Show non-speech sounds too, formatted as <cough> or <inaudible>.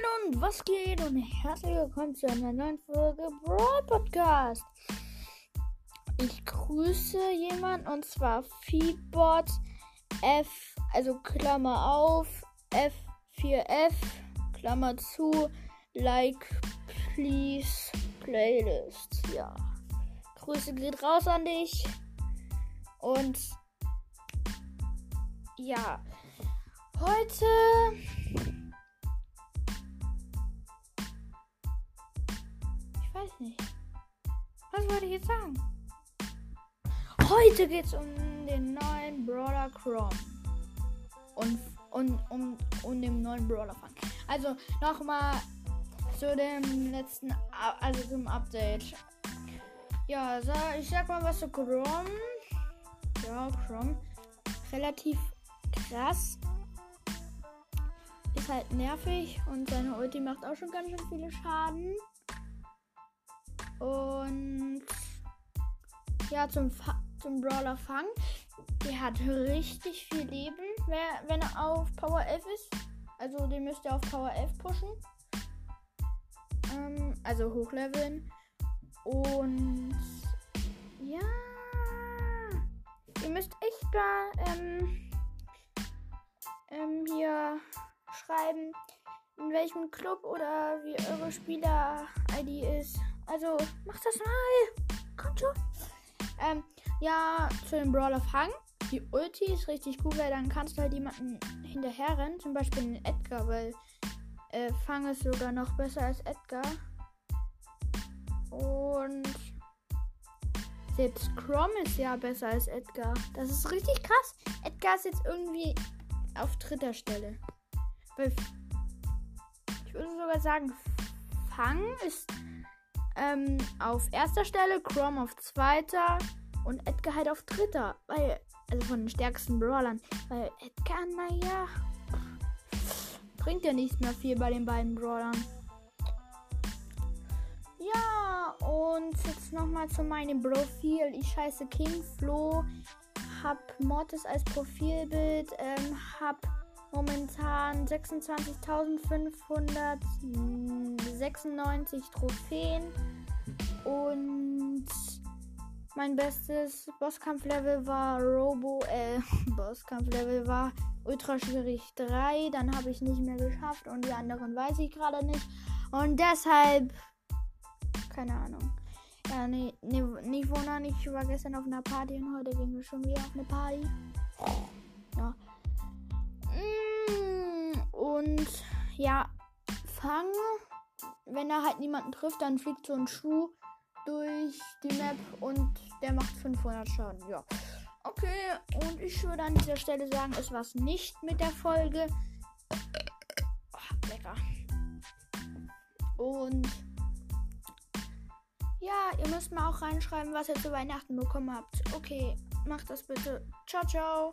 und was geht und herzlich willkommen zu einer neuen Folge Brawl Podcast. Ich grüße jemanden und zwar Feedbot F, also Klammer auf, F4F, Klammer zu, like, please, Playlist. Ja. Grüße geht raus an dich. Und ja, heute nicht. Was wollte ich jetzt sagen? Heute geht es um den neuen Brawler Chrome. Und, und um, um den neuen Brawler Fang. Also nochmal zu dem letzten, also zum Update. Ja, so, ich sag mal was zu Chrome. Ja, Chrome. Relativ krass. Ist halt nervig und seine Ulti macht auch schon ganz schön viele Schaden. Und ja, zum, Fa zum Brawler Fang. Der hat richtig viel Leben, wenn er auf Power 11 ist. Also den müsst ihr auf Power 11 pushen. Ähm, also hochleveln. Und ja. Ihr müsst echt mal ähm, ähm, hier schreiben, in welchem Club oder wie eure Spieler-ID ist. Also macht das mal. Kommt schon. Ähm, ja, zu dem Brawler Fang. Die Ulti ist richtig gut, weil dann kannst du halt jemanden hinterher rennen. Zum Beispiel den Edgar, weil äh, Fang ist sogar noch besser als Edgar. Und selbst Crom ist ja besser als Edgar. Das ist richtig krass. Edgar ist jetzt irgendwie auf dritter Stelle. Weil ich würde sogar sagen, Fang ist ähm, auf erster Stelle, Crom auf zweiter und Edgar halt auf dritter. Weil, also von den stärksten Brawlern. Weil Edgar, naja, bringt ja nicht mehr viel bei den beiden Brawlern. Ja, und jetzt nochmal zu meinem Profil. Ich heiße King Flo, hab Mortis als Profilbild, ähm, hab momentan 26.596 Trophäen und mein bestes Bosskampflevel war Robo, äh, <laughs> Bosskampflevel war ultra schwierig 3, dann habe ich nicht mehr geschafft und die anderen weiß ich gerade nicht und deshalb keine Ahnung. Ja, nee, nee, nicht wundern, ich war gestern auf einer Party und heute gehen wir schon wieder auf eine Party. Ja, Fang, wenn er halt niemanden trifft, dann fliegt so ein Schuh durch die Map und der macht 500 Schaden. Ja. Okay, und ich würde an dieser Stelle sagen, es war's nicht mit der Folge. Oh, lecker. Und ja, ihr müsst mal auch reinschreiben, was ihr zu Weihnachten bekommen habt. Okay, macht das bitte. Ciao, ciao.